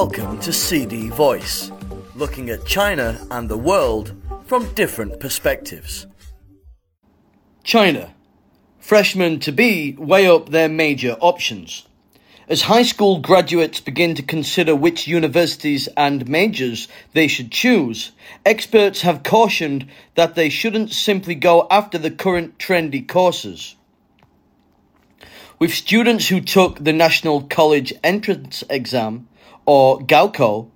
Welcome to CD Voice, looking at China and the world from different perspectives. China. Freshmen to be weigh up their major options. As high school graduates begin to consider which universities and majors they should choose, experts have cautioned that they shouldn't simply go after the current trendy courses. With students who took the National College Entrance Exam, or Gaokao,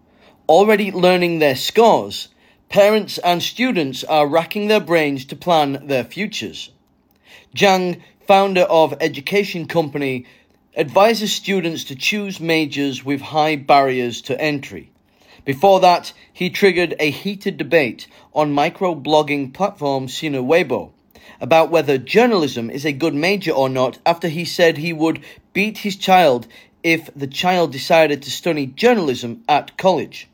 already learning their scores, parents and students are racking their brains to plan their futures. Zhang, founder of education company advises students to choose majors with high barriers to entry. Before that, he triggered a heated debate on microblogging platform Sina Weibo about whether journalism is a good major or not after he said he would beat his child if the child decided to study journalism at college.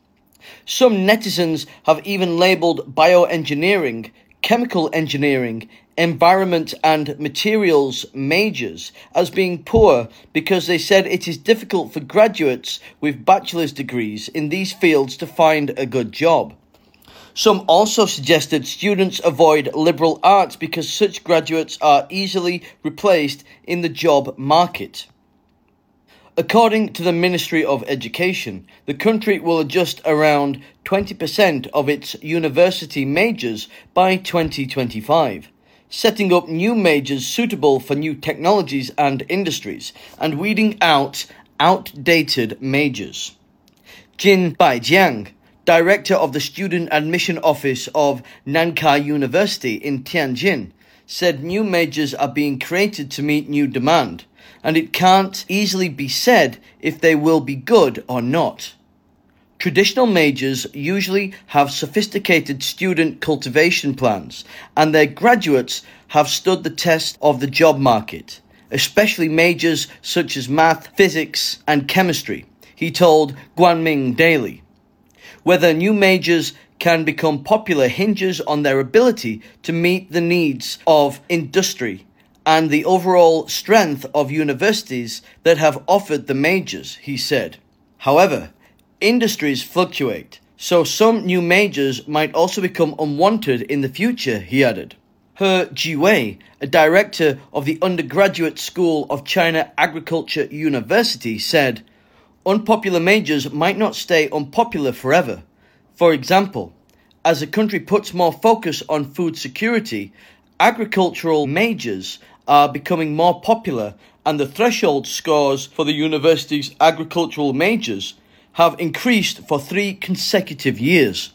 Some netizens have even labelled bioengineering, chemical engineering, environment and materials majors as being poor because they said it is difficult for graduates with bachelor's degrees in these fields to find a good job. Some also suggested students avoid liberal arts because such graduates are easily replaced in the job market. According to the Ministry of Education, the country will adjust around 20% of its university majors by 2025, setting up new majors suitable for new technologies and industries, and weeding out outdated majors. Jin Baijiang, director of the Student Admission Office of Nankai University in Tianjin, said new majors are being created to meet new demand and it can't easily be said if they will be good or not. Traditional majors usually have sophisticated student cultivation plans, and their graduates have stood the test of the job market, especially majors such as math, physics, and chemistry, he told Guangming Daily. Whether new majors can become popular hinges on their ability to meet the needs of industry and the overall strength of universities that have offered the majors, he said. However, industries fluctuate, so some new majors might also become unwanted in the future, he added. He Jiwei, a director of the Undergraduate School of China Agriculture University, said, Unpopular majors might not stay unpopular forever. For example, as the country puts more focus on food security, agricultural majors are becoming more popular and the threshold scores for the university's agricultural majors have increased for three consecutive years.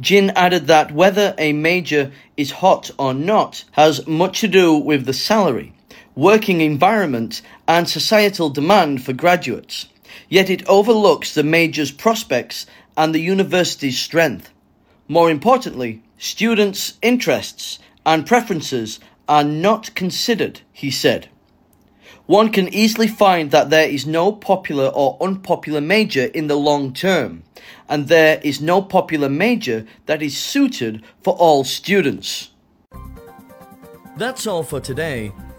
Jin added that whether a major is hot or not has much to do with the salary, working environment, and societal demand for graduates. Yet it overlooks the major's prospects and the university's strength. More importantly, students' interests and preferences are not considered, he said. One can easily find that there is no popular or unpopular major in the long term, and there is no popular major that is suited for all students. That's all for today.